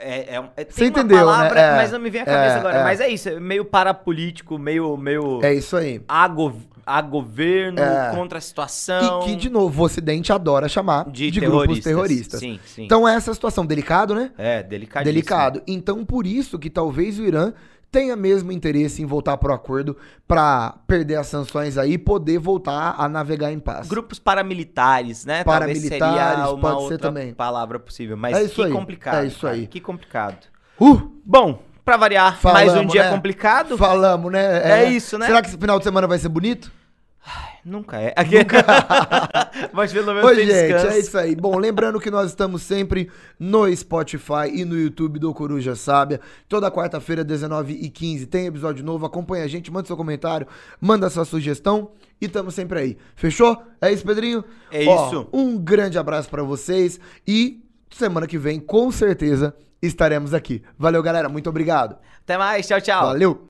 é, é, Você entendeu, né? palavra, né? É, mas não me vem à cabeça é, agora. É. Mas é isso, é meio parapolítico, meio, meio. É isso aí. Ago, a governo, é. contra a situação. E que, de novo, o Ocidente adora chamar de, de terroristas. grupos terroristas. Sim, sim. Então, essa situação delicado, né? É, delicado. Delicado. Então, por isso que talvez o Irã tenha mesmo interesse em voltar para o acordo para perder as sanções aí e poder voltar a navegar em paz. Grupos paramilitares, né? Paramilitares, seria uma pode ser também. palavra possível, mas é que aí. complicado. É isso cara. aí. Que complicado. Uh! Bom, Pra variar, Falamos, mais um dia né? complicado. Falamos, né? É, é, isso, né? Será que esse final de semana vai ser bonito? Nunca é. Aqui... Nunca. Mas pelo menos Oi, tem gente, descanso. é isso aí. Bom, lembrando que nós estamos sempre no Spotify e no YouTube do Coruja Sábia. Toda quarta-feira, 19h15, tem episódio novo. Acompanha a gente, manda seu comentário, manda sua sugestão e estamos sempre aí. Fechou? É isso, Pedrinho? É Ó, isso. Um grande abraço para vocês e semana que vem, com certeza, estaremos aqui. Valeu, galera. Muito obrigado. Até mais. Tchau, tchau. Valeu.